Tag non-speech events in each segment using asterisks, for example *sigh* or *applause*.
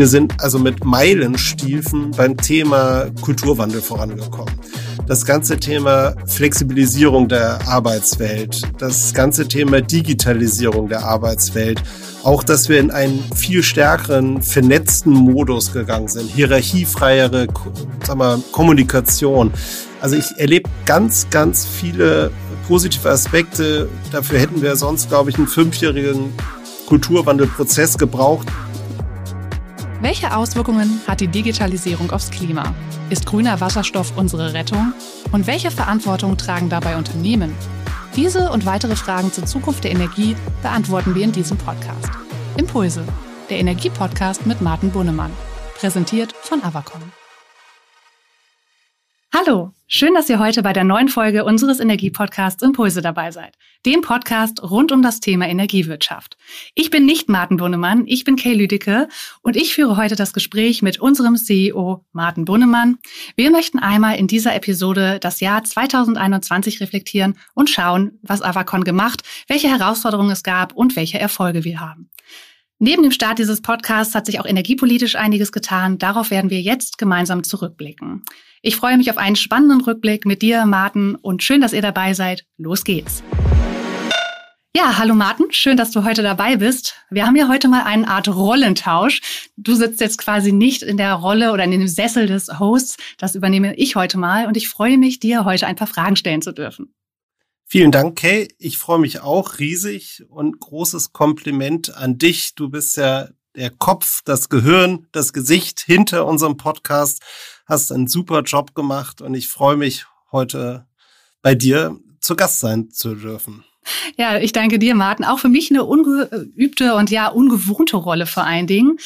Wir sind also mit Meilenstiefen beim Thema Kulturwandel vorangekommen. Das ganze Thema Flexibilisierung der Arbeitswelt, das ganze Thema Digitalisierung der Arbeitswelt, auch dass wir in einen viel stärkeren vernetzten Modus gegangen sind, hierarchiefreiere sag mal, Kommunikation. Also ich erlebe ganz, ganz viele positive Aspekte. Dafür hätten wir sonst, glaube ich, einen fünfjährigen Kulturwandelprozess gebraucht. Welche Auswirkungen hat die Digitalisierung aufs Klima? Ist grüner Wasserstoff unsere Rettung? Und welche Verantwortung tragen dabei Unternehmen? Diese und weitere Fragen zur Zukunft der Energie beantworten wir in diesem Podcast. Impulse, der Energiepodcast mit Martin Bunnemann. Präsentiert von Avacon. Hallo, schön, dass ihr heute bei der neuen Folge unseres Energiepodcasts Impulse dabei seid, dem Podcast rund um das Thema Energiewirtschaft. Ich bin nicht Martin Bunnemann, ich bin Kay Lüdecke und ich führe heute das Gespräch mit unserem CEO Martin Bunnemann. Wir möchten einmal in dieser Episode das Jahr 2021 reflektieren und schauen, was Avacon gemacht, welche Herausforderungen es gab und welche Erfolge wir haben. Neben dem Start dieses Podcasts hat sich auch energiepolitisch einiges getan. Darauf werden wir jetzt gemeinsam zurückblicken. Ich freue mich auf einen spannenden Rückblick mit dir, Martin, und schön, dass ihr dabei seid. Los geht's. Ja, hallo Martin, schön, dass du heute dabei bist. Wir haben ja heute mal eine Art Rollentausch. Du sitzt jetzt quasi nicht in der Rolle oder in dem Sessel des Hosts. Das übernehme ich heute mal und ich freue mich, dir heute ein paar Fragen stellen zu dürfen. Vielen Dank, Kay. Ich freue mich auch riesig und großes Kompliment an dich. Du bist ja der Kopf, das Gehirn, das Gesicht hinter unserem Podcast. Hast einen super Job gemacht und ich freue mich heute bei dir zu Gast sein zu dürfen. Ja, ich danke dir, Martin. Auch für mich eine ungeübte und ja ungewohnte Rolle vor allen Dingen.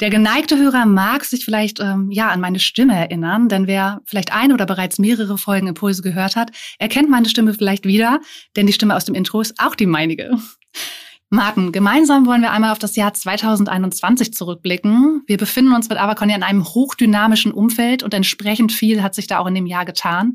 Der geneigte Hörer mag sich vielleicht ähm, ja an meine Stimme erinnern, denn wer vielleicht eine oder bereits mehrere Folgen Impulse gehört hat, erkennt meine Stimme vielleicht wieder, denn die Stimme aus dem Intro ist auch die meinige. Martin, gemeinsam wollen wir einmal auf das Jahr 2021 zurückblicken. Wir befinden uns mit Avacon ja in einem hochdynamischen Umfeld und entsprechend viel hat sich da auch in dem Jahr getan.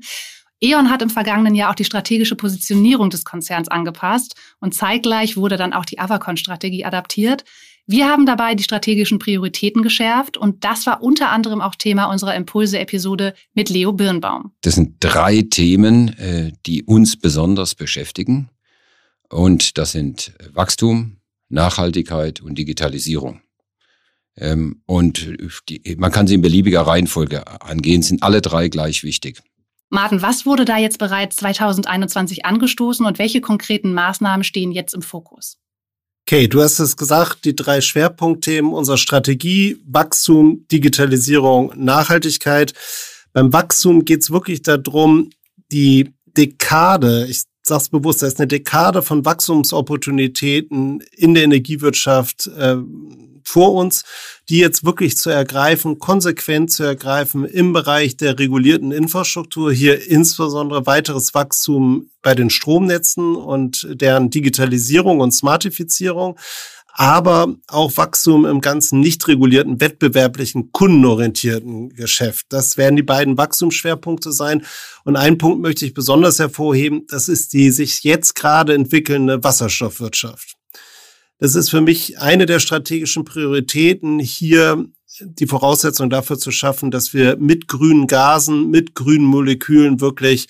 E.ON hat im vergangenen Jahr auch die strategische Positionierung des Konzerns angepasst und zeitgleich wurde dann auch die Avacon-Strategie adaptiert. Wir haben dabei die strategischen Prioritäten geschärft und das war unter anderem auch Thema unserer Impulse-Episode mit Leo Birnbaum. Das sind drei Themen, äh, die uns besonders beschäftigen. Und das sind Wachstum, Nachhaltigkeit und Digitalisierung. Ähm, und man kann sie in beliebiger Reihenfolge angehen, sind alle drei gleich wichtig. Martin, was wurde da jetzt bereits 2021 angestoßen und welche konkreten Maßnahmen stehen jetzt im Fokus? Okay, du hast es gesagt, die drei Schwerpunktthemen unserer Strategie, Wachstum, Digitalisierung, Nachhaltigkeit. Beim Wachstum geht es wirklich darum, die Dekade, ich sag's bewusst, da ist eine Dekade von Wachstumsopportunitäten in der Energiewirtschaft äh, vor uns, die jetzt wirklich zu ergreifen, konsequent zu ergreifen im Bereich der regulierten Infrastruktur, hier insbesondere weiteres Wachstum bei den Stromnetzen und deren Digitalisierung und Smartifizierung aber auch Wachstum im ganzen nicht regulierten, wettbewerblichen, kundenorientierten Geschäft. Das werden die beiden Wachstumsschwerpunkte sein. Und einen Punkt möchte ich besonders hervorheben, das ist die sich jetzt gerade entwickelnde Wasserstoffwirtschaft. Das ist für mich eine der strategischen Prioritäten, hier die Voraussetzung dafür zu schaffen, dass wir mit grünen Gasen, mit grünen Molekülen wirklich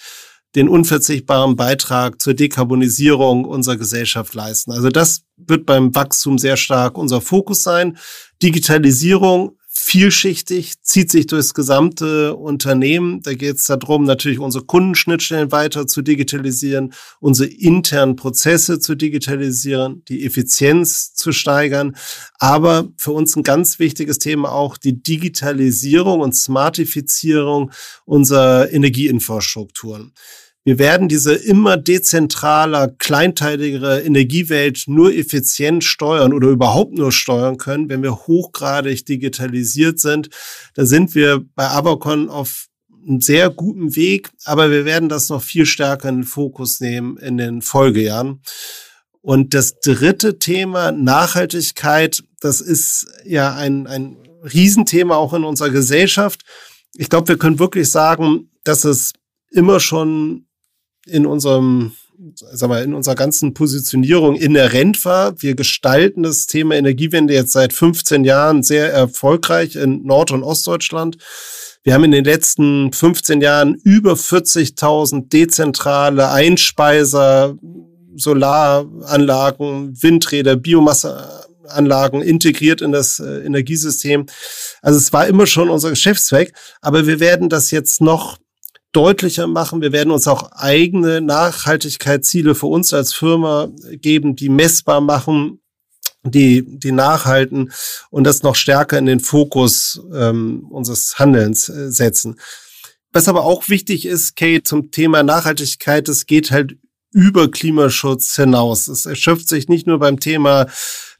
den unverzichtbaren Beitrag zur Dekarbonisierung unserer Gesellschaft leisten. Also das wird beim Wachstum sehr stark unser Fokus sein. Digitalisierung vielschichtig, zieht sich durchs gesamte Unternehmen. Da geht es darum, natürlich unsere Kundenschnittstellen weiter zu digitalisieren, unsere internen Prozesse zu digitalisieren, die Effizienz zu steigern. Aber für uns ein ganz wichtiges Thema auch die Digitalisierung und Smartifizierung unserer Energieinfrastrukturen. Wir werden diese immer dezentraler, kleinteiligere Energiewelt nur effizient steuern oder überhaupt nur steuern können, wenn wir hochgradig digitalisiert sind. Da sind wir bei Abacon auf einem sehr guten Weg, aber wir werden das noch viel stärker in den Fokus nehmen in den Folgejahren. Und das dritte Thema, Nachhaltigkeit, das ist ja ein, ein Riesenthema auch in unserer Gesellschaft. Ich glaube, wir können wirklich sagen, dass es immer schon in unserem sag mal, in unserer ganzen Positionierung inhärent war. Wir gestalten das Thema Energiewende jetzt seit 15 Jahren sehr erfolgreich in Nord- und Ostdeutschland. Wir haben in den letzten 15 Jahren über 40.000 dezentrale Einspeiser, Solaranlagen, Windräder, Biomasseanlagen integriert in das äh, Energiesystem. Also es war immer schon unser Geschäftszweck, aber wir werden das jetzt noch deutlicher machen. Wir werden uns auch eigene Nachhaltigkeitsziele für uns als Firma geben, die messbar machen, die, die nachhalten und das noch stärker in den Fokus ähm, unseres Handelns äh, setzen. Was aber auch wichtig ist, Kate, zum Thema Nachhaltigkeit, es geht halt über Klimaschutz hinaus. Es erschöpft sich nicht nur beim Thema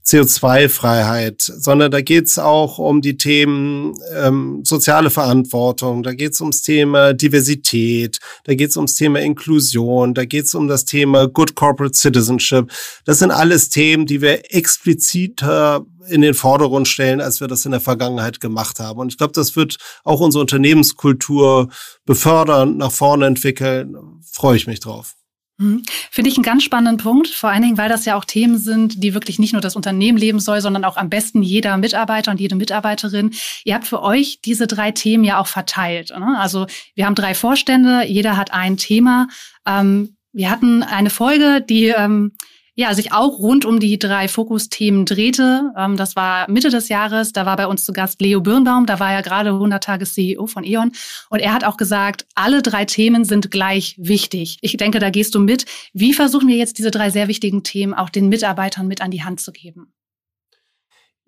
CO2-Freiheit, sondern da geht's auch um die Themen ähm, soziale Verantwortung, da geht's ums Thema Diversität, da geht's ums Thema Inklusion, da geht's um das Thema Good Corporate Citizenship. Das sind alles Themen, die wir expliziter in den Vordergrund stellen, als wir das in der Vergangenheit gemacht haben. Und ich glaube, das wird auch unsere Unternehmenskultur befördern, nach vorne entwickeln. Freue ich mich drauf. Mhm. Finde ich einen ganz spannenden Punkt, vor allen Dingen, weil das ja auch Themen sind, die wirklich nicht nur das Unternehmen leben soll, sondern auch am besten jeder Mitarbeiter und jede Mitarbeiterin. Ihr habt für euch diese drei Themen ja auch verteilt. Ne? Also wir haben drei Vorstände, jeder hat ein Thema. Ähm, wir hatten eine Folge, die ähm, ja, sich auch rund um die drei Fokusthemen drehte. Ähm, das war Mitte des Jahres. Da war bei uns zu Gast Leo Birnbaum. Da war er gerade 100 Tage CEO von E.ON. Und er hat auch gesagt, alle drei Themen sind gleich wichtig. Ich denke, da gehst du mit. Wie versuchen wir jetzt diese drei sehr wichtigen Themen auch den Mitarbeitern mit an die Hand zu geben?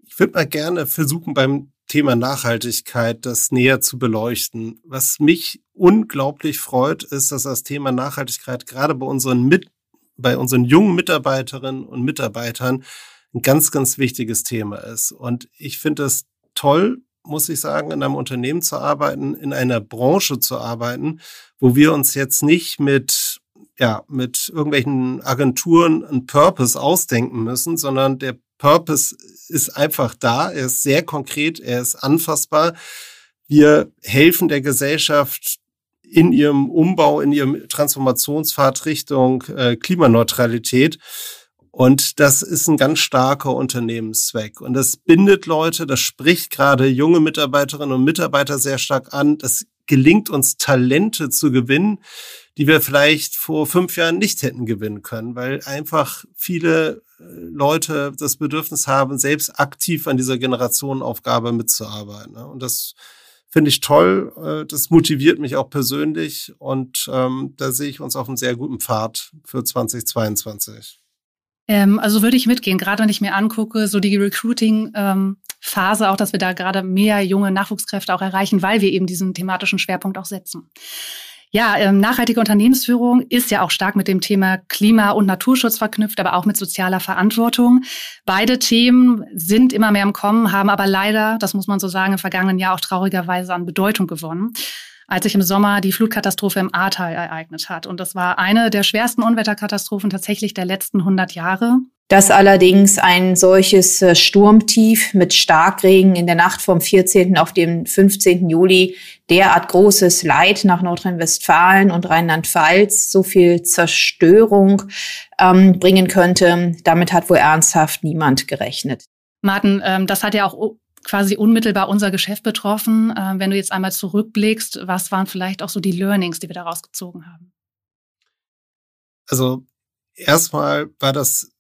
Ich würde mal gerne versuchen, beim Thema Nachhaltigkeit das näher zu beleuchten. Was mich unglaublich freut, ist, dass das Thema Nachhaltigkeit gerade bei unseren Mit bei unseren jungen Mitarbeiterinnen und Mitarbeitern ein ganz, ganz wichtiges Thema ist. Und ich finde es toll, muss ich sagen, in einem Unternehmen zu arbeiten, in einer Branche zu arbeiten, wo wir uns jetzt nicht mit, ja, mit irgendwelchen Agenturen einen Purpose ausdenken müssen, sondern der Purpose ist einfach da, er ist sehr konkret, er ist anfassbar. Wir helfen der Gesellschaft in ihrem Umbau, in ihrem Transformationspfad Richtung äh, Klimaneutralität. Und das ist ein ganz starker Unternehmenszweck. Und das bindet Leute, das spricht gerade junge Mitarbeiterinnen und Mitarbeiter sehr stark an. Das gelingt uns, Talente zu gewinnen, die wir vielleicht vor fünf Jahren nicht hätten gewinnen können, weil einfach viele äh, Leute das Bedürfnis haben, selbst aktiv an dieser Generationenaufgabe mitzuarbeiten. Und das finde ich toll. Äh, das motiviert mich auch persönlich und ähm, da sehe ich uns auf einem sehr guten Pfad für 2022. Ähm, also würde ich mitgehen, gerade wenn ich mir angucke, so die Recruiting-Phase, ähm, auch, dass wir da gerade mehr junge Nachwuchskräfte auch erreichen, weil wir eben diesen thematischen Schwerpunkt auch setzen. Ja, ähm, nachhaltige Unternehmensführung ist ja auch stark mit dem Thema Klima- und Naturschutz verknüpft, aber auch mit sozialer Verantwortung. Beide Themen sind immer mehr im Kommen, haben aber leider, das muss man so sagen, im vergangenen Jahr auch traurigerweise an Bedeutung gewonnen als sich im Sommer die Flutkatastrophe im Ahrtal ereignet hat. Und das war eine der schwersten Unwetterkatastrophen tatsächlich der letzten 100 Jahre. Dass allerdings ein solches äh, Sturmtief mit Starkregen in der Nacht vom 14. auf den 15. Juli derart großes Leid nach Nordrhein-Westfalen und Rheinland-Pfalz, so viel Zerstörung ähm, bringen könnte, damit hat wohl ernsthaft niemand gerechnet. Martin, ähm, das hat ja auch quasi unmittelbar unser Geschäft betroffen. Äh, wenn du jetzt einmal zurückblickst, was waren vielleicht auch so die Learnings, die wir daraus gezogen haben? Also erstmal war das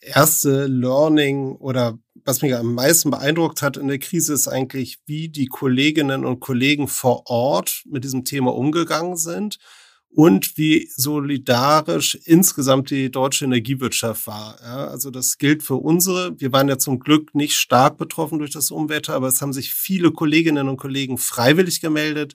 erste Learning oder was mich am meisten beeindruckt hat in der Krise ist eigentlich, wie die Kolleginnen und Kollegen vor Ort mit diesem Thema umgegangen sind und wie solidarisch insgesamt die deutsche Energiewirtschaft war. Ja, also das gilt für unsere. Wir waren ja zum Glück nicht stark betroffen durch das Umwetter, aber es haben sich viele Kolleginnen und Kollegen freiwillig gemeldet,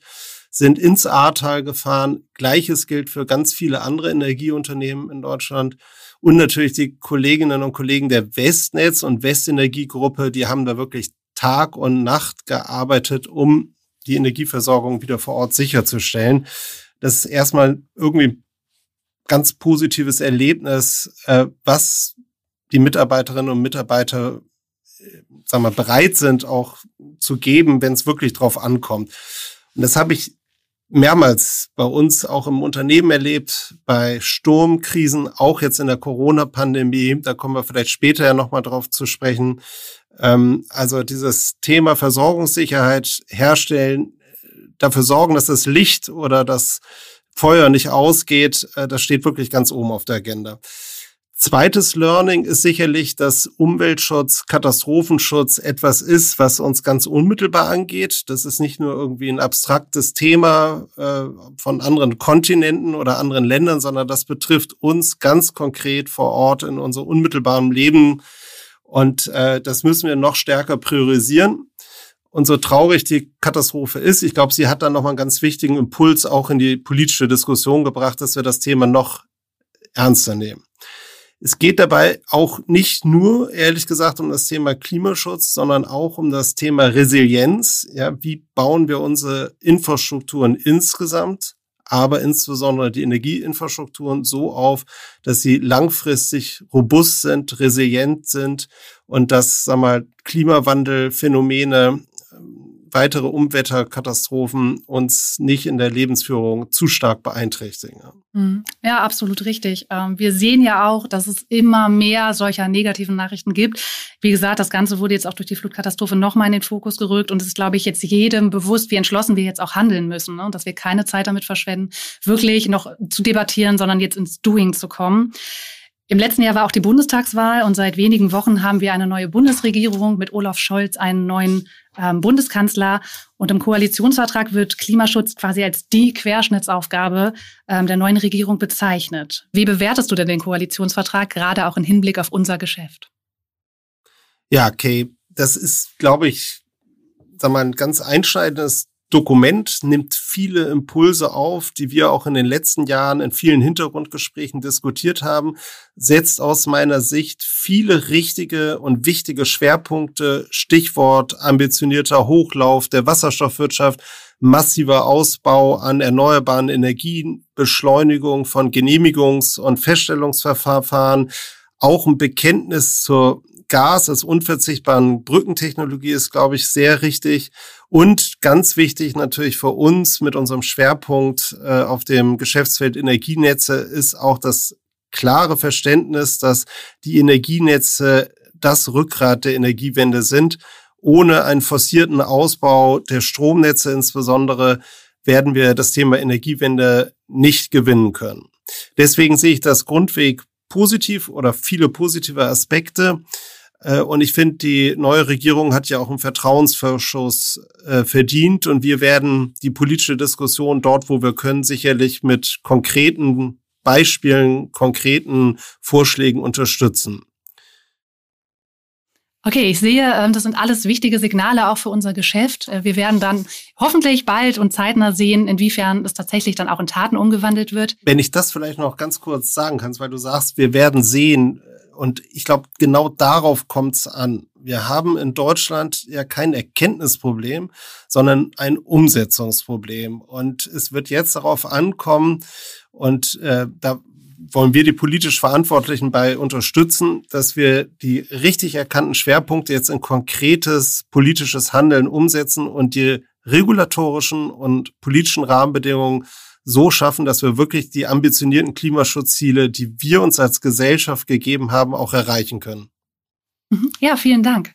sind ins Ahrtal gefahren. Gleiches gilt für ganz viele andere Energieunternehmen in Deutschland. Und natürlich die Kolleginnen und Kollegen der Westnetz und Westenergiegruppe, die haben da wirklich Tag und Nacht gearbeitet, um die Energieversorgung wieder vor Ort sicherzustellen. Das ist erstmal irgendwie ganz positives Erlebnis, äh, was die Mitarbeiterinnen und Mitarbeiter äh, sagen wir, bereit sind auch zu geben, wenn es wirklich drauf ankommt. Und das habe ich mehrmals bei uns auch im Unternehmen erlebt, bei Sturmkrisen, auch jetzt in der Corona-Pandemie. Da kommen wir vielleicht später ja nochmal drauf zu sprechen. Ähm, also dieses Thema Versorgungssicherheit herstellen, dafür sorgen, dass das Licht oder das Feuer nicht ausgeht, äh, das steht wirklich ganz oben auf der Agenda. Zweites Learning ist sicherlich, dass Umweltschutz, Katastrophenschutz etwas ist, was uns ganz unmittelbar angeht. Das ist nicht nur irgendwie ein abstraktes Thema äh, von anderen Kontinenten oder anderen Ländern, sondern das betrifft uns ganz konkret vor Ort in unserem unmittelbaren Leben. Und äh, das müssen wir noch stärker priorisieren. Und so traurig die Katastrophe ist, ich glaube, sie hat dann nochmal einen ganz wichtigen Impuls auch in die politische Diskussion gebracht, dass wir das Thema noch ernster nehmen. Es geht dabei auch nicht nur, ehrlich gesagt, um das Thema Klimaschutz, sondern auch um das Thema Resilienz. Ja, wie bauen wir unsere Infrastrukturen insgesamt, aber insbesondere die Energieinfrastrukturen so auf, dass sie langfristig robust sind, resilient sind und dass, sag mal, Klimawandelphänomene weitere Umwetterkatastrophen uns nicht in der Lebensführung zu stark beeinträchtigen. Mhm. Ja, absolut richtig. Ähm, wir sehen ja auch, dass es immer mehr solcher negativen Nachrichten gibt. Wie gesagt, das Ganze wurde jetzt auch durch die Flutkatastrophe nochmal in den Fokus gerückt und es ist, glaube ich, jetzt jedem bewusst, wie entschlossen wir jetzt auch handeln müssen ne? dass wir keine Zeit damit verschwenden, wirklich noch zu debattieren, sondern jetzt ins Doing zu kommen. Im letzten Jahr war auch die Bundestagswahl und seit wenigen Wochen haben wir eine neue Bundesregierung mit Olaf Scholz, einen neuen ähm, Bundeskanzler. Und im Koalitionsvertrag wird Klimaschutz quasi als die Querschnittsaufgabe ähm, der neuen Regierung bezeichnet. Wie bewertest du denn den Koalitionsvertrag, gerade auch im Hinblick auf unser Geschäft? Ja, Kay, das ist, glaube ich, sag mal, ein ganz einschneidendes Dokument nimmt viele Impulse auf, die wir auch in den letzten Jahren in vielen Hintergrundgesprächen diskutiert haben, setzt aus meiner Sicht viele richtige und wichtige Schwerpunkte, Stichwort ambitionierter Hochlauf der Wasserstoffwirtschaft, massiver Ausbau an erneuerbaren Energien, Beschleunigung von Genehmigungs- und Feststellungsverfahren, auch ein Bekenntnis zur Gas als unverzichtbaren Brückentechnologie ist, glaube ich, sehr richtig. Und ganz wichtig natürlich für uns mit unserem Schwerpunkt äh, auf dem Geschäftsfeld Energienetze ist auch das klare Verständnis, dass die Energienetze das Rückgrat der Energiewende sind. Ohne einen forcierten Ausbau der Stromnetze insbesondere werden wir das Thema Energiewende nicht gewinnen können. Deswegen sehe ich das Grundweg positiv oder viele positive Aspekte. Äh, und ich finde, die neue Regierung hat ja auch einen Vertrauensvorschuss äh, verdient. Und wir werden die politische Diskussion dort, wo wir können, sicherlich mit konkreten Beispielen, konkreten Vorschlägen unterstützen. Okay, ich sehe, ähm, das sind alles wichtige Signale auch für unser Geschäft. Äh, wir werden dann hoffentlich bald und zeitnah sehen, inwiefern es tatsächlich dann auch in Taten umgewandelt wird. Wenn ich das vielleicht noch ganz kurz sagen kannst, weil du sagst, wir werden sehen, und ich glaube, genau darauf kommt es an. Wir haben in Deutschland ja kein Erkenntnisproblem, sondern ein Umsetzungsproblem. Und es wird jetzt darauf ankommen, und äh, da wollen wir die politisch Verantwortlichen bei unterstützen, dass wir die richtig erkannten Schwerpunkte jetzt in konkretes politisches Handeln umsetzen und die regulatorischen und politischen Rahmenbedingungen so schaffen, dass wir wirklich die ambitionierten Klimaschutzziele, die wir uns als Gesellschaft gegeben haben, auch erreichen können. Mhm. Ja, vielen Dank.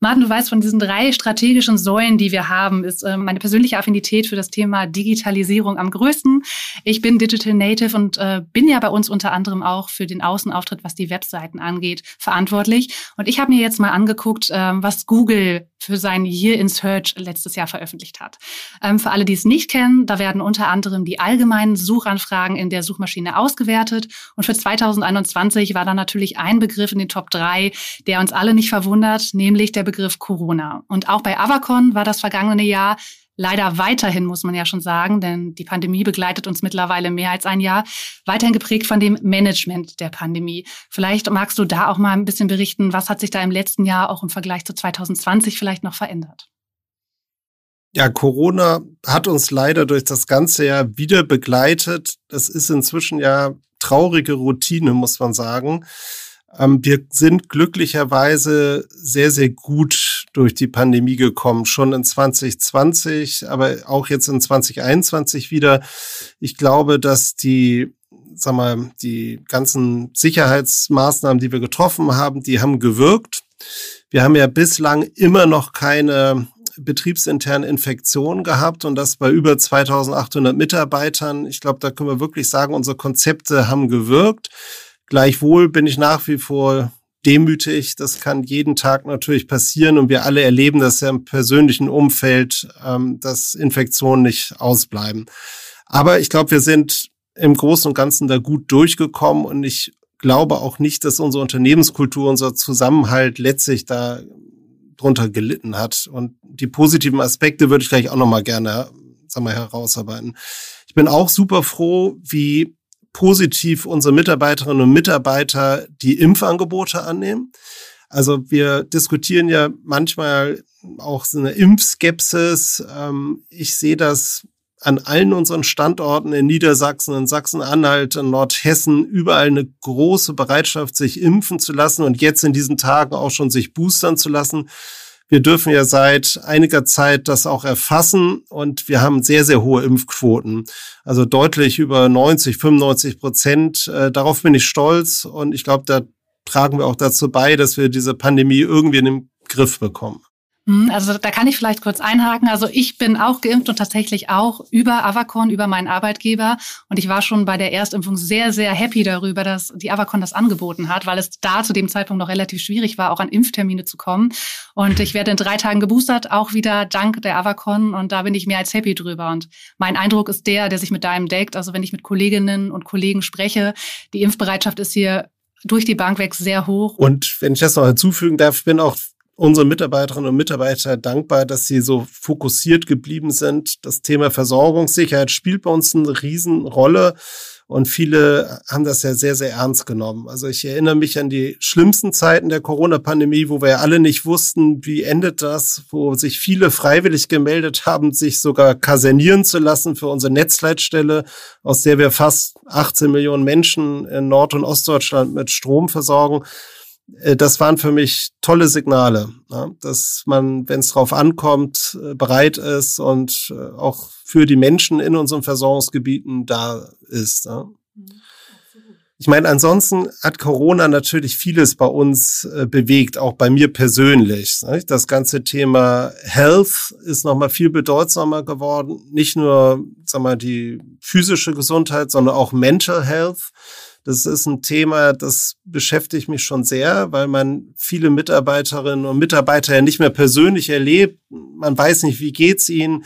Martin, du weißt, von diesen drei strategischen Säulen, die wir haben, ist äh, meine persönliche Affinität für das Thema Digitalisierung am größten. Ich bin Digital Native und äh, bin ja bei uns unter anderem auch für den Außenauftritt, was die Webseiten angeht, verantwortlich. Und ich habe mir jetzt mal angeguckt, äh, was Google für sein Year in Search letztes Jahr veröffentlicht hat. Ähm, für alle, die es nicht kennen, da werden unter anderem die allgemeinen Suchanfragen in der Suchmaschine ausgewertet. Und für 2021 war da natürlich ein Begriff in den Top 3, der uns alle nicht verwundert, nämlich der Begriff Corona. Und auch bei Avacon war das vergangene Jahr leider weiterhin, muss man ja schon sagen, denn die Pandemie begleitet uns mittlerweile mehr als ein Jahr, weiterhin geprägt von dem Management der Pandemie. Vielleicht magst du da auch mal ein bisschen berichten, was hat sich da im letzten Jahr auch im Vergleich zu 2020 vielleicht noch verändert? Ja, Corona hat uns leider durch das ganze Jahr wieder begleitet. Das ist inzwischen ja traurige Routine, muss man sagen. Ähm, wir sind glücklicherweise sehr, sehr gut durch die Pandemie gekommen, schon in 2020, aber auch jetzt in 2021 wieder. Ich glaube, dass die sag mal, die ganzen Sicherheitsmaßnahmen, die wir getroffen haben, die haben gewirkt. Wir haben ja bislang immer noch keine betriebsinternen Infektionen gehabt und das bei über 2800 Mitarbeitern. Ich glaube, da können wir wirklich sagen, unsere Konzepte haben gewirkt. Gleichwohl bin ich nach wie vor demütig. Das kann jeden Tag natürlich passieren und wir alle erleben das ja im persönlichen Umfeld, ähm, dass Infektionen nicht ausbleiben. Aber ich glaube, wir sind im Großen und Ganzen da gut durchgekommen und ich glaube auch nicht, dass unsere Unternehmenskultur, unser Zusammenhalt letztlich da drunter gelitten hat. Und die positiven Aspekte würde ich gleich auch nochmal gerne sag mal, herausarbeiten. Ich bin auch super froh, wie positiv unsere Mitarbeiterinnen und Mitarbeiter die Impfangebote annehmen. Also wir diskutieren ja manchmal auch so eine Impfskepsis. Ähm, ich sehe das an allen unseren Standorten in Niedersachsen, in Sachsen-Anhalt, in Nordhessen überall eine große Bereitschaft, sich impfen zu lassen und jetzt in diesen Tagen auch schon sich boostern zu lassen. Wir dürfen ja seit einiger Zeit das auch erfassen und wir haben sehr, sehr hohe Impfquoten. Also deutlich über 90, 95 Prozent. Äh, darauf bin ich stolz und ich glaube, da tragen wir auch dazu bei, dass wir diese Pandemie irgendwie in den Griff bekommen. Hm, also da kann ich vielleicht kurz einhaken. Also ich bin auch geimpft und tatsächlich auch über Avacon, über meinen Arbeitgeber. Und ich war schon bei der Erstimpfung sehr, sehr happy darüber, dass die Avacon das angeboten hat, weil es da zu dem Zeitpunkt noch relativ schwierig war, auch an Impftermine zu kommen. Und ich werde in drei Tagen geboostert, auch wieder dank der Avacon. Und da bin ich mehr als happy drüber. Und mein Eindruck ist der, der sich mit deinem deckt. Also wenn ich mit Kolleginnen und Kollegen spreche, die Impfbereitschaft ist hier durch die Bank weg sehr hoch. Und wenn ich das noch hinzufügen darf, ich bin auch unseren Mitarbeiterinnen und Mitarbeiter dankbar, dass sie so fokussiert geblieben sind. Das Thema Versorgungssicherheit spielt bei uns eine Riesenrolle. Und viele haben das ja sehr, sehr ernst genommen. Also ich erinnere mich an die schlimmsten Zeiten der Corona-Pandemie, wo wir alle nicht wussten, wie endet das, wo sich viele freiwillig gemeldet haben, sich sogar kasernieren zu lassen für unsere Netzleitstelle, aus der wir fast 18 Millionen Menschen in Nord- und Ostdeutschland mit Strom versorgen. Äh, das waren für mich tolle Signale, dass man, wenn es drauf ankommt, äh, bereit ist und äh, auch für die Menschen in unseren Versorgungsgebieten da ist. Mhm, ich meine, ansonsten hat Corona natürlich vieles bei uns bewegt, auch bei mir persönlich. Das ganze Thema Health ist nochmal viel bedeutsamer geworden. Nicht nur, sag mal, die physische Gesundheit, sondern auch Mental Health. Das ist ein Thema, das beschäftigt mich schon sehr, weil man viele Mitarbeiterinnen und Mitarbeiter ja nicht mehr persönlich erlebt. Man weiß nicht, wie geht's ihnen.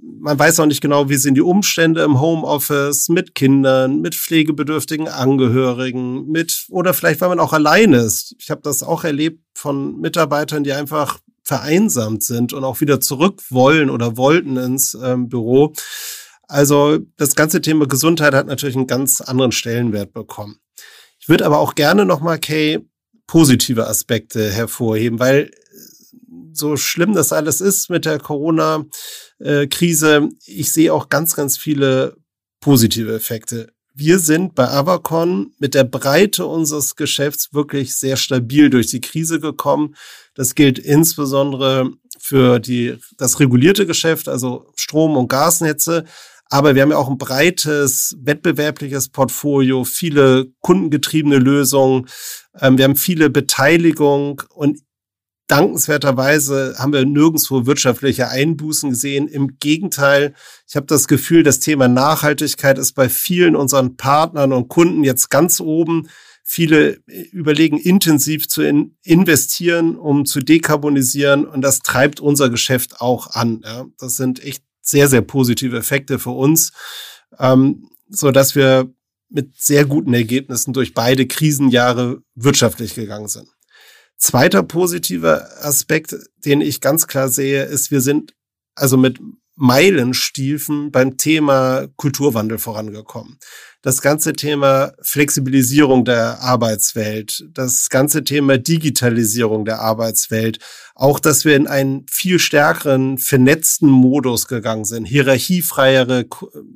Man weiß auch nicht genau, wie sind die Umstände im Homeoffice mit Kindern, mit pflegebedürftigen Angehörigen, mit oder vielleicht, weil man auch alleine ist. Ich habe das auch erlebt von Mitarbeitern, die einfach vereinsamt sind und auch wieder zurück wollen oder wollten ins ähm, Büro. Also das ganze Thema Gesundheit hat natürlich einen ganz anderen Stellenwert bekommen. Ich würde aber auch gerne nochmal, Kay, positive Aspekte hervorheben, weil so schlimm das alles ist mit der Corona-Krise, ich sehe auch ganz, ganz viele positive Effekte. Wir sind bei Avacon mit der Breite unseres Geschäfts wirklich sehr stabil durch die Krise gekommen. Das gilt insbesondere für die, das regulierte Geschäft, also Strom- und Gasnetze, aber wir haben ja auch ein breites wettbewerbliches Portfolio, viele kundengetriebene Lösungen. Ähm, wir haben viele Beteiligung und dankenswerterweise haben wir nirgendwo wirtschaftliche Einbußen gesehen. Im Gegenteil, ich habe das Gefühl, das Thema Nachhaltigkeit ist bei vielen unseren Partnern und Kunden jetzt ganz oben. Viele überlegen intensiv zu in investieren, um zu dekarbonisieren und das treibt unser Geschäft auch an. Das sind echt sehr, sehr positive Effekte für uns, ähm, so dass wir mit sehr guten Ergebnissen durch beide Krisenjahre wirtschaftlich gegangen sind. Zweiter positiver Aspekt, den ich ganz klar sehe, ist, wir sind also mit Meilenstiefen beim Thema Kulturwandel vorangekommen. Das ganze Thema Flexibilisierung der Arbeitswelt, das ganze Thema Digitalisierung der Arbeitswelt, auch dass wir in einen viel stärkeren vernetzten Modus gegangen sind, hierarchiefreiere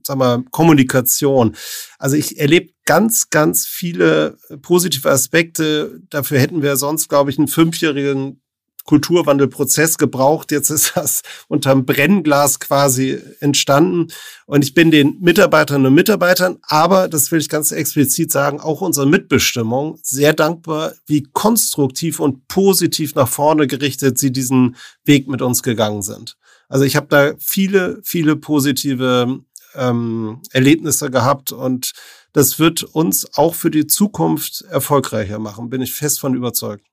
sag mal, Kommunikation. Also ich erlebe ganz, ganz viele positive Aspekte. Dafür hätten wir sonst, glaube ich, einen fünfjährigen Kulturwandelprozess gebraucht. Jetzt ist das *laughs* unterm Brennglas quasi entstanden. Und ich bin den Mitarbeiterinnen und Mitarbeitern, aber, das will ich ganz explizit sagen, auch unserer Mitbestimmung sehr dankbar, wie konstruktiv und positiv nach vorne gerichtet sie diesen Weg mit uns gegangen sind. Also ich habe da viele, viele positive ähm, Erlebnisse gehabt und das wird uns auch für die Zukunft erfolgreicher machen, bin ich fest von überzeugt.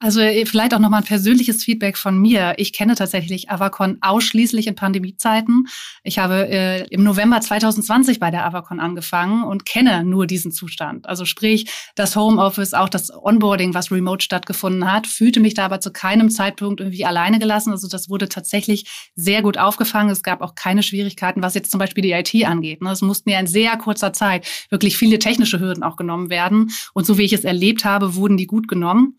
Also äh, vielleicht auch nochmal ein persönliches Feedback von mir. Ich kenne tatsächlich Avacon ausschließlich in Pandemiezeiten. Ich habe äh, im November 2020 bei der Avacon angefangen und kenne nur diesen Zustand. Also sprich, das Homeoffice, auch das Onboarding, was remote stattgefunden hat, fühlte mich da aber zu keinem Zeitpunkt irgendwie alleine gelassen. Also das wurde tatsächlich sehr gut aufgefangen. Es gab auch keine Schwierigkeiten, was jetzt zum Beispiel die IT angeht. Ne? Es mussten ja in sehr kurzer Zeit wirklich viele technische Hürden auch genommen werden. Und so wie ich es erlebt habe, wurden die gut genommen.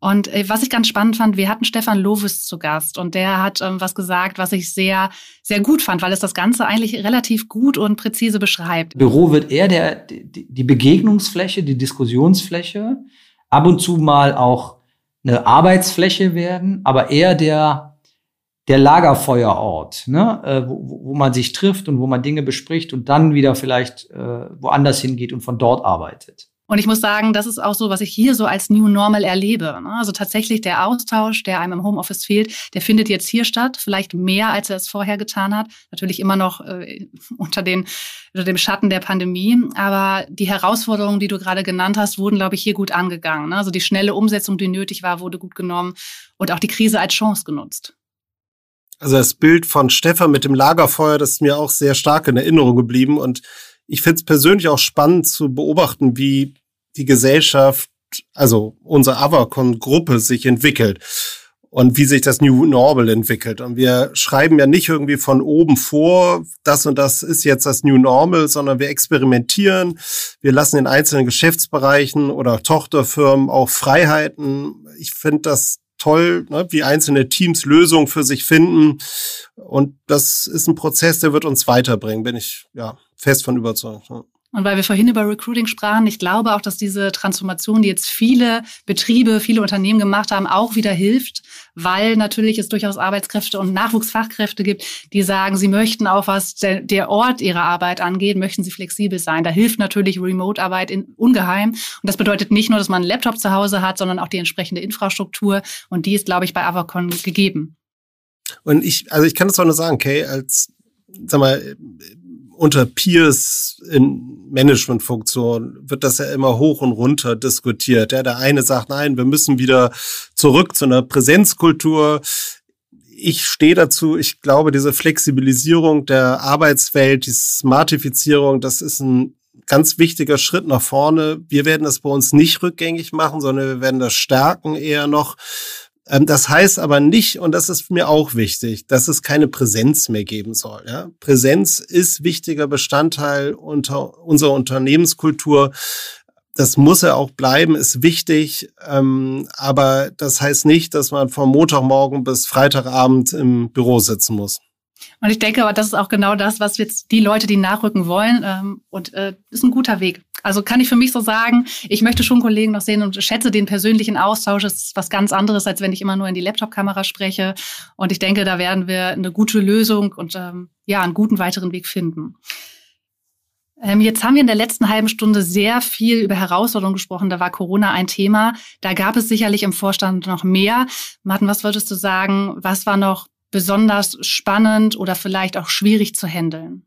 Und äh, was ich ganz spannend fand, wir hatten Stefan Lovis zu Gast und der hat ähm, was gesagt, was ich sehr, sehr gut fand, weil es das Ganze eigentlich relativ gut und präzise beschreibt. Büro wird eher der, die, Begegnungsfläche, die Diskussionsfläche, ab und zu mal auch eine Arbeitsfläche werden, aber eher der, der Lagerfeuerort, ne? äh, wo, wo man sich trifft und wo man Dinge bespricht und dann wieder vielleicht äh, woanders hingeht und von dort arbeitet. Und ich muss sagen, das ist auch so, was ich hier so als New Normal erlebe. Ne? Also tatsächlich der Austausch, der einem im Homeoffice fehlt, der findet jetzt hier statt, vielleicht mehr, als er es vorher getan hat. Natürlich immer noch äh, unter, den, unter dem Schatten der Pandemie. Aber die Herausforderungen, die du gerade genannt hast, wurden, glaube ich, hier gut angegangen. Ne? Also die schnelle Umsetzung, die nötig war, wurde gut genommen und auch die Krise als Chance genutzt. Also das Bild von Stefan mit dem Lagerfeuer, das ist mir auch sehr stark in Erinnerung geblieben und ich finde es persönlich auch spannend zu beobachten, wie die Gesellschaft, also unsere Avacon-Gruppe sich entwickelt und wie sich das New Normal entwickelt. Und wir schreiben ja nicht irgendwie von oben vor, das und das ist jetzt das New Normal, sondern wir experimentieren. Wir lassen in einzelnen Geschäftsbereichen oder Tochterfirmen auch Freiheiten. Ich finde das toll, ne, wie einzelne Teams Lösungen für sich finden. Und das ist ein Prozess, der wird uns weiterbringen, bin ich ja fest von überzeugt. Ja. Und weil wir vorhin über Recruiting sprachen, ich glaube auch, dass diese Transformation, die jetzt viele Betriebe, viele Unternehmen gemacht haben, auch wieder hilft, weil natürlich es durchaus Arbeitskräfte und Nachwuchsfachkräfte gibt, die sagen, sie möchten auch, was der, Ort ihrer Arbeit angeht, möchten sie flexibel sein. Da hilft natürlich Remote-Arbeit ungeheim. Und das bedeutet nicht nur, dass man einen Laptop zu Hause hat, sondern auch die entsprechende Infrastruktur. Und die ist, glaube ich, bei Avacon gegeben. Und ich, also ich kann das auch nur sagen, Kay, als, sag mal, unter Peers in Managementfunktion wird das ja immer hoch und runter diskutiert. Ja, der eine sagt, nein, wir müssen wieder zurück zu einer Präsenzkultur. Ich stehe dazu, ich glaube, diese Flexibilisierung der Arbeitswelt, die Smartifizierung, das ist ein ganz wichtiger Schritt nach vorne. Wir werden das bei uns nicht rückgängig machen, sondern wir werden das stärken eher noch. Ähm, das heißt aber nicht, und das ist mir auch wichtig, dass es keine Präsenz mehr geben soll. Ja? Präsenz ist wichtiger Bestandteil unter unserer Unternehmenskultur. Das muss er auch bleiben, ist wichtig. Ähm, aber das heißt nicht, dass man von Montagmorgen bis Freitagabend im Büro sitzen muss. Und ich denke aber, das ist auch genau das, was jetzt die Leute, die nachrücken wollen. Ähm, und äh, ist ein guter Weg. Also kann ich für mich so sagen, ich möchte schon Kollegen noch sehen und schätze den persönlichen Austausch. Das ist was ganz anderes, als wenn ich immer nur in die Laptop-Kamera spreche. Und ich denke, da werden wir eine gute Lösung und ähm, ja, einen guten weiteren Weg finden. Ähm, jetzt haben wir in der letzten halben Stunde sehr viel über Herausforderungen gesprochen. Da war Corona ein Thema. Da gab es sicherlich im Vorstand noch mehr. Martin, was würdest du sagen? Was war noch besonders spannend oder vielleicht auch schwierig zu handeln?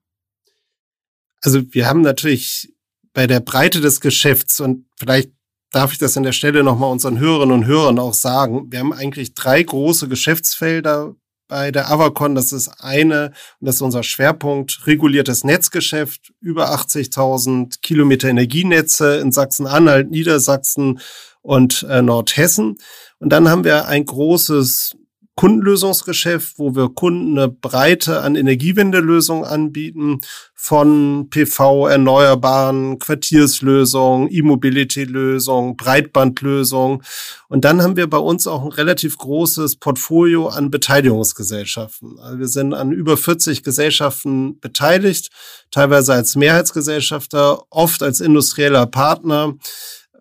Also wir haben natürlich bei der Breite des Geschäfts und vielleicht darf ich das an der Stelle nochmal unseren Hörerinnen und Hörern auch sagen. Wir haben eigentlich drei große Geschäftsfelder bei der Avacon. Das ist eine, und das ist unser Schwerpunkt, reguliertes Netzgeschäft, über 80.000 Kilometer Energienetze in Sachsen-Anhalt, Niedersachsen und äh, Nordhessen. Und dann haben wir ein großes Kundenlösungsgeschäft, wo wir Kunden eine Breite an Energiewendelösungen anbieten, von PV, Erneuerbaren, Quartierslösungen, E-Mobility-Lösungen, Breitbandlösungen. Und dann haben wir bei uns auch ein relativ großes Portfolio an Beteiligungsgesellschaften. Also wir sind an über 40 Gesellschaften beteiligt, teilweise als Mehrheitsgesellschafter, oft als industrieller Partner.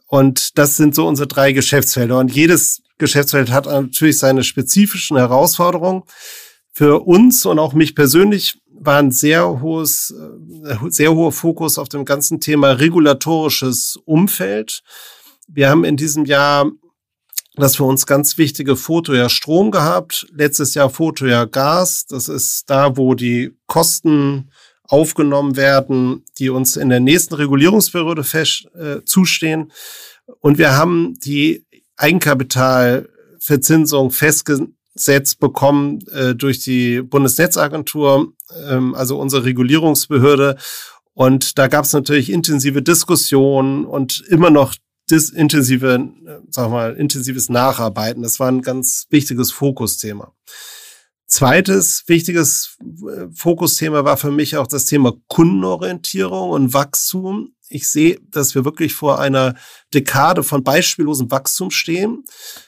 Und das sind so unsere drei Geschäftsfelder. Und jedes Geschäftsfeld hat natürlich seine spezifischen Herausforderungen. Für uns und auch mich persönlich war ein sehr hohes, äh, sehr hoher Fokus auf dem ganzen Thema regulatorisches Umfeld. Wir haben in diesem Jahr das für uns ganz wichtige Fotojahr Strom gehabt, letztes Jahr Fotojahr Gas. Das ist da, wo die Kosten aufgenommen werden, die uns in der nächsten Regulierungsperiode fest, äh, zustehen. Und wir haben die Eigenkapitalverzinsung festgesetzt bekommen äh, durch die Bundesnetzagentur, ähm, also unsere Regulierungsbehörde. Und da gab es natürlich intensive Diskussionen und immer noch dis intensive, äh, sag mal, intensives Nacharbeiten. Das war ein ganz wichtiges Fokusthema. Zweites wichtiges äh, Fokusthema war für mich auch das Thema Kundenorientierung und Wachstum ich sehe, dass wir wirklich vor einer Dekade von beispiellosem Wachstum stehen.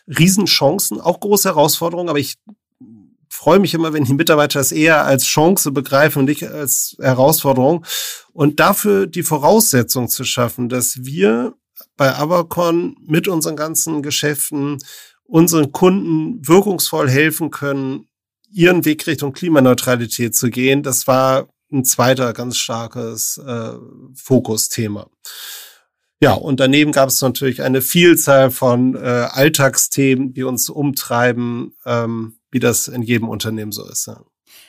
Riesenchancen, auch große Herausforderungen, aber ich freue mich immer, wenn die Mitarbeiter es eher als Chance begreifen und nicht als Herausforderung. Und dafür die Voraussetzung zu schaffen, dass wir bei Avacon mit unseren ganzen Geschäften unseren Kunden wirkungsvoll helfen können, ihren Weg Richtung Klimaneutralität zu gehen. Das war ein zweiter ganz starkes äh, Fokusthema. Ja, und daneben gab es natürlich eine Vielzahl von äh, Alltagsthemen, die uns umtreiben, ähm, wie das in jedem Unternehmen so ist. Ja.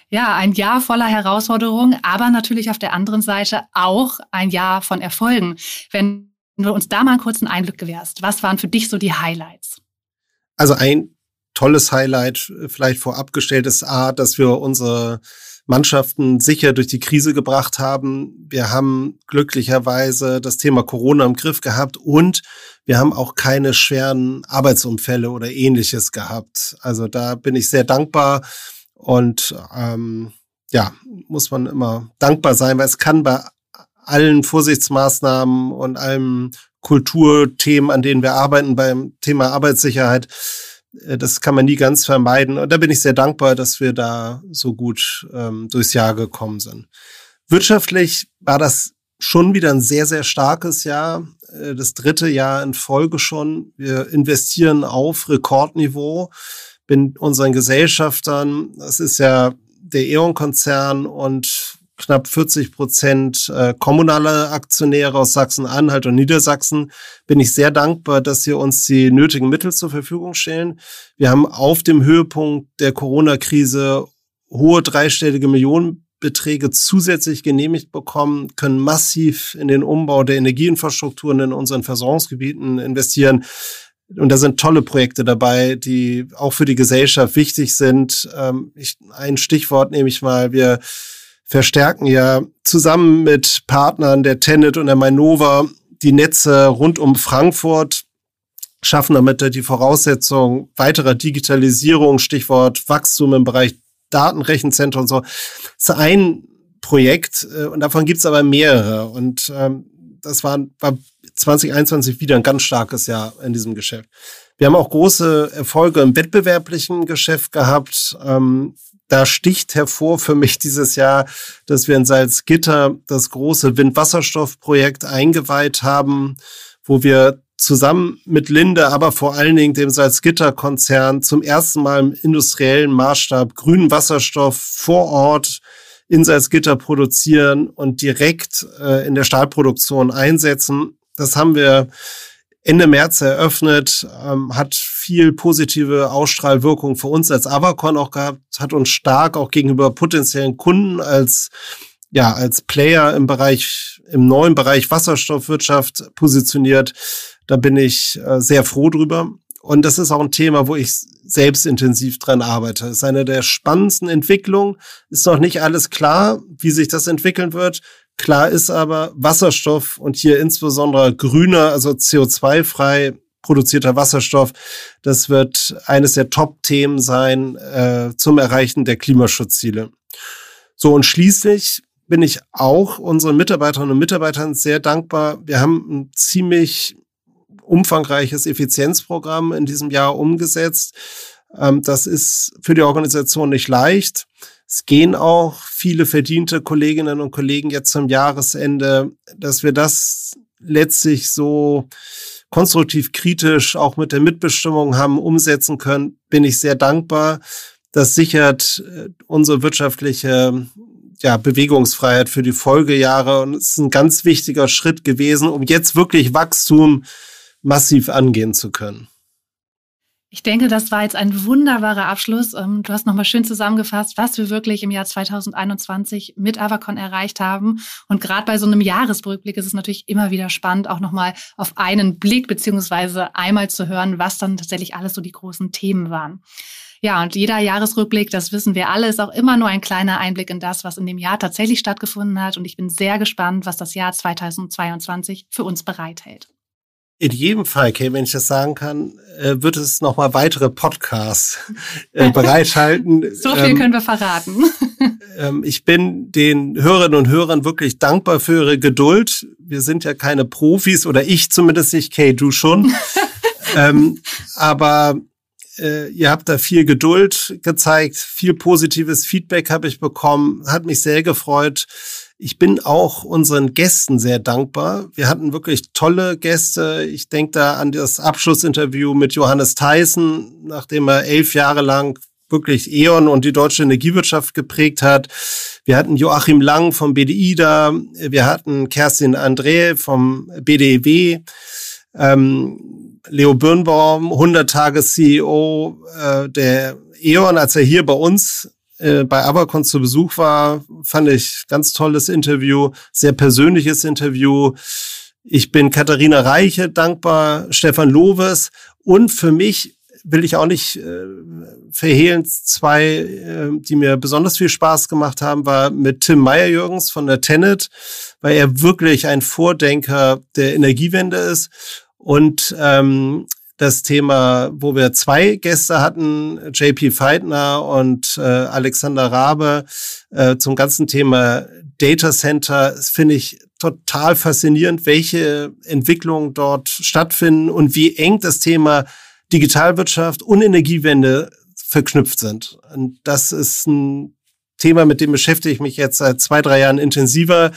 Ja, ein Jahr voller Herausforderungen, aber natürlich auf der anderen Seite auch ein Jahr von Erfolgen. Wenn du uns da mal einen kurzen Einblick gewährst, was waren für dich so die Highlights? Also ein tolles Highlight äh, vielleicht vorab gestellt ist A, dass wir unsere Mannschaften sicher durch die Krise gebracht haben. Wir haben glücklicherweise das Thema Corona im Griff gehabt und wir haben auch keine schweren Arbeitsunfälle oder ähnliches gehabt. Also da bin ich sehr dankbar und ähm, ja, muss man immer dankbar sein, weil es kann bei allen Vorsichtsmaßnahmen und allen Kulturthemen, an denen wir arbeiten beim Thema Arbeitssicherheit, das kann man nie ganz vermeiden. Und da bin ich sehr dankbar, dass wir da so gut ähm, durchs Jahr gekommen sind. Wirtschaftlich war das schon wieder ein sehr, sehr starkes Jahr. Äh, das dritte Jahr in Folge schon. Wir investieren auf Rekordniveau. Bin unseren Gesellschaftern, das ist ja der E.ON-Konzern und knapp 40 Prozent äh, kommunale Aktionäre aus Sachsen-Anhalt und Niedersachsen, bin ich sehr dankbar, dass sie uns die nötigen Mittel zur Verfügung stellen. Wir haben auf dem Höhepunkt der Corona-Krise hohe dreistellige Millionenbeträge zusätzlich genehmigt bekommen, können massiv in den Umbau der Energieinfrastrukturen in unseren Versorgungsgebieten investieren. Und da sind tolle Projekte dabei, die auch für die Gesellschaft wichtig sind. Ähm, ich, ein Stichwort nehme ich mal. Wir verstärken ja zusammen mit Partnern der Tenet und der Mainova die Netze rund um Frankfurt, schaffen damit die Voraussetzung weiterer Digitalisierung, Stichwort Wachstum im Bereich Datenrechenzentren und so. Das ist ein Projekt äh, und davon gibt es aber mehrere. Und ähm, das war, war 2021 wieder ein ganz starkes Jahr in diesem Geschäft. Wir haben auch große Erfolge im wettbewerblichen Geschäft gehabt. Ähm, da sticht hervor für mich dieses Jahr, dass wir in Salzgitter das große Windwasserstoffprojekt eingeweiht haben, wo wir zusammen mit Linde, aber vor allen Dingen dem Salzgitter-Konzern zum ersten Mal im industriellen Maßstab grünen Wasserstoff vor Ort in Salzgitter produzieren und direkt äh, in der Stahlproduktion einsetzen. Das haben wir Ende März eröffnet, ähm, hat viel positive Ausstrahlwirkung für uns als Avacon auch gehabt, hat uns stark auch gegenüber potenziellen Kunden als ja, als Player im Bereich, im neuen Bereich Wasserstoffwirtschaft positioniert. Da bin ich äh, sehr froh drüber. Und das ist auch ein Thema, wo ich selbst intensiv dran arbeite. Das ist eine der spannendsten Entwicklungen. Ist noch nicht alles klar, wie sich das entwickeln wird. Klar ist aber, Wasserstoff und hier insbesondere grüner, also CO2-frei produzierter Wasserstoff. Das wird eines der Top-Themen sein äh, zum Erreichen der Klimaschutzziele. So, und schließlich bin ich auch unseren Mitarbeiterinnen und Mitarbeitern sehr dankbar. Wir haben ein ziemlich umfangreiches Effizienzprogramm in diesem Jahr umgesetzt. Ähm, das ist für die Organisation nicht leicht. Es gehen auch viele verdiente Kolleginnen und Kollegen jetzt zum Jahresende, dass wir das letztlich so konstruktiv kritisch auch mit der Mitbestimmung haben umsetzen können, bin ich sehr dankbar. Das sichert äh, unsere wirtschaftliche ja, Bewegungsfreiheit für die Folgejahre und ist ein ganz wichtiger Schritt gewesen, um jetzt wirklich Wachstum massiv angehen zu können. Ich denke, das war jetzt ein wunderbarer Abschluss. Ähm, du hast nochmal schön zusammengefasst, was wir wirklich im Jahr 2021 mit Avacon erreicht haben. Und gerade bei so einem Jahresrückblick ist es natürlich immer wieder spannend, auch nochmal auf einen Blick beziehungsweise einmal zu hören, was dann tatsächlich alles so die großen Themen waren. Ja, und jeder Jahresrückblick, das wissen wir alle, ist auch immer nur ein kleiner Einblick in das, was in dem Jahr tatsächlich stattgefunden hat. Und ich bin sehr gespannt, was das Jahr 2022 für uns bereithält. In jedem Fall, Kay, wenn ich das sagen kann, äh, wird es nochmal weitere Podcasts äh, *laughs* bereithalten. so viel ähm, können wir verraten. *laughs* ähm, ich bin den Hörerinnen und Hörern wirklich dankbar für ihre Geduld. Wir sind ja keine Profis oder ich zumindest nicht, Kay, du schon. *laughs* ähm, aber äh, ihr habt da viel Geduld gezeigt, viel positives Feedback habe ich bekommen, hat mich sehr gefreut. Ich bin auch unseren Gästen sehr dankbar. Wir hatten wirklich tolle Gäste. Ich denke da an das Abschlussinterview mit Johannes Theissen, nachdem er elf Jahre lang wirklich E.ON und die deutsche Energiewirtschaft geprägt hat. Wir hatten Joachim Lang vom BDI da. Wir hatten Kerstin André vom BDEW. Ähm, Leo Birnbaum, 100 Tage CEO äh, der E.ON, als er hier bei uns bei Avacon zu Besuch war, fand ich ganz tolles Interview, sehr persönliches Interview. Ich bin Katharina Reiche dankbar, Stefan Loves und für mich will ich auch nicht äh, verhehlen, zwei, äh, die mir besonders viel Spaß gemacht haben, war mit Tim Meyer-Jürgens von der Tenet, weil er wirklich ein Vordenker der Energiewende ist und ähm, das Thema, wo wir zwei Gäste hatten, JP Feitner und äh, Alexander Rabe, äh, zum ganzen Thema Data Center, finde ich total faszinierend, welche Entwicklungen dort stattfinden und wie eng das Thema Digitalwirtschaft und Energiewende verknüpft sind. Und das ist ein Thema, mit dem beschäftige ich mich jetzt seit zwei, drei Jahren intensiver.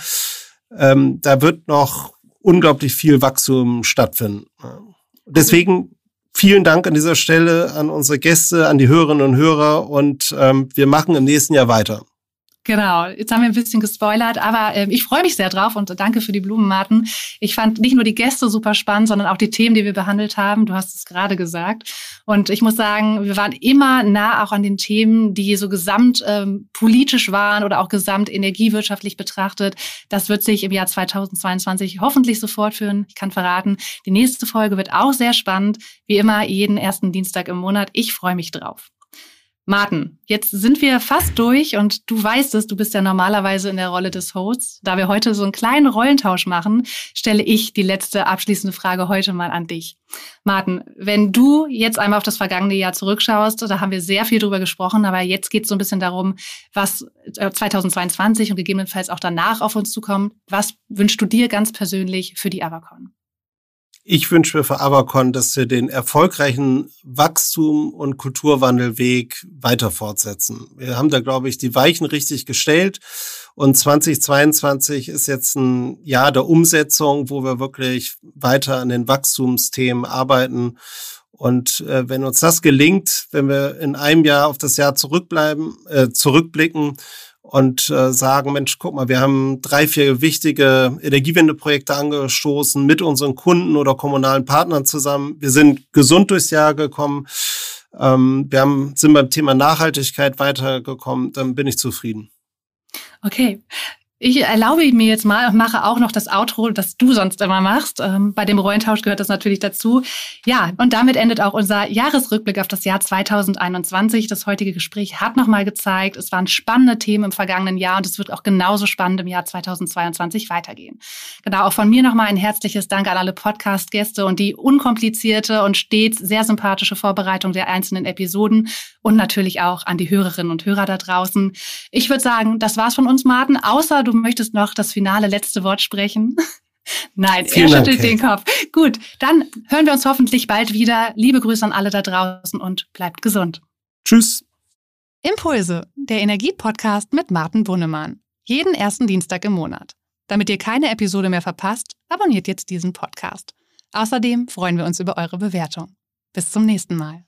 Ähm, da wird noch unglaublich viel Wachstum stattfinden. Deswegen vielen Dank an dieser Stelle an unsere Gäste, an die Hörerinnen und Hörer und ähm, wir machen im nächsten Jahr weiter. Genau, jetzt haben wir ein bisschen gespoilert, aber äh, ich freue mich sehr drauf und danke für die Blumen, Martin. Ich fand nicht nur die Gäste super spannend, sondern auch die Themen, die wir behandelt haben. Du hast es gerade gesagt. Und ich muss sagen, wir waren immer nah auch an den Themen, die so gesamt ähm, politisch waren oder auch gesamt energiewirtschaftlich betrachtet. Das wird sich im Jahr 2022 hoffentlich so fortführen. Ich kann verraten, die nächste Folge wird auch sehr spannend. Wie immer, jeden ersten Dienstag im Monat. Ich freue mich drauf. Martin, jetzt sind wir fast durch und du weißt es, du bist ja normalerweise in der Rolle des Hosts. Da wir heute so einen kleinen Rollentausch machen, stelle ich die letzte abschließende Frage heute mal an dich. Martin, wenn du jetzt einmal auf das vergangene Jahr zurückschaust, da haben wir sehr viel drüber gesprochen, aber jetzt geht es so ein bisschen darum, was 2022 äh, und gegebenenfalls auch danach auf uns zukommt. Was wünschst du dir ganz persönlich für die Avacon? Ich wünsche mir für Avacon, dass wir den erfolgreichen Wachstum- und Kulturwandelweg weiter fortsetzen. Wir haben da, glaube ich, die Weichen richtig gestellt. Und 2022 ist jetzt ein Jahr der Umsetzung, wo wir wirklich weiter an den Wachstumsthemen arbeiten. Und äh, wenn uns das gelingt, wenn wir in einem Jahr auf das Jahr zurückbleiben, äh, zurückblicken, und äh, sagen, Mensch, guck mal, wir haben drei, vier wichtige Energiewendeprojekte angestoßen mit unseren Kunden oder kommunalen Partnern zusammen. Wir sind gesund durchs Jahr gekommen. Ähm, wir haben, sind beim Thema Nachhaltigkeit weitergekommen. Dann bin ich zufrieden. Okay. Ich erlaube mir jetzt mal und mache auch noch das Outro, das du sonst immer machst. Ähm, bei dem Rollentausch gehört das natürlich dazu. Ja, und damit endet auch unser Jahresrückblick auf das Jahr 2021. Das heutige Gespräch hat nochmal gezeigt, es waren spannende Themen im vergangenen Jahr und es wird auch genauso spannend im Jahr 2022 weitergehen. Genau, auch von mir nochmal ein herzliches Dank an alle Podcast-Gäste und die unkomplizierte und stets sehr sympathische Vorbereitung der einzelnen Episoden und natürlich auch an die Hörerinnen und Hörer da draußen. Ich würde sagen, das war's von uns, Martin, außer du möchtest noch das finale letzte Wort sprechen. *laughs* Nein, Vielen er schüttelt Dank, den Kopf. Gut, dann hören wir uns hoffentlich bald wieder. Liebe Grüße an alle da draußen und bleibt gesund. Tschüss. Impulse, der Energiepodcast mit Martin Bunnemann. Jeden ersten Dienstag im Monat. Damit ihr keine Episode mehr verpasst, abonniert jetzt diesen Podcast. Außerdem freuen wir uns über eure Bewertung. Bis zum nächsten Mal.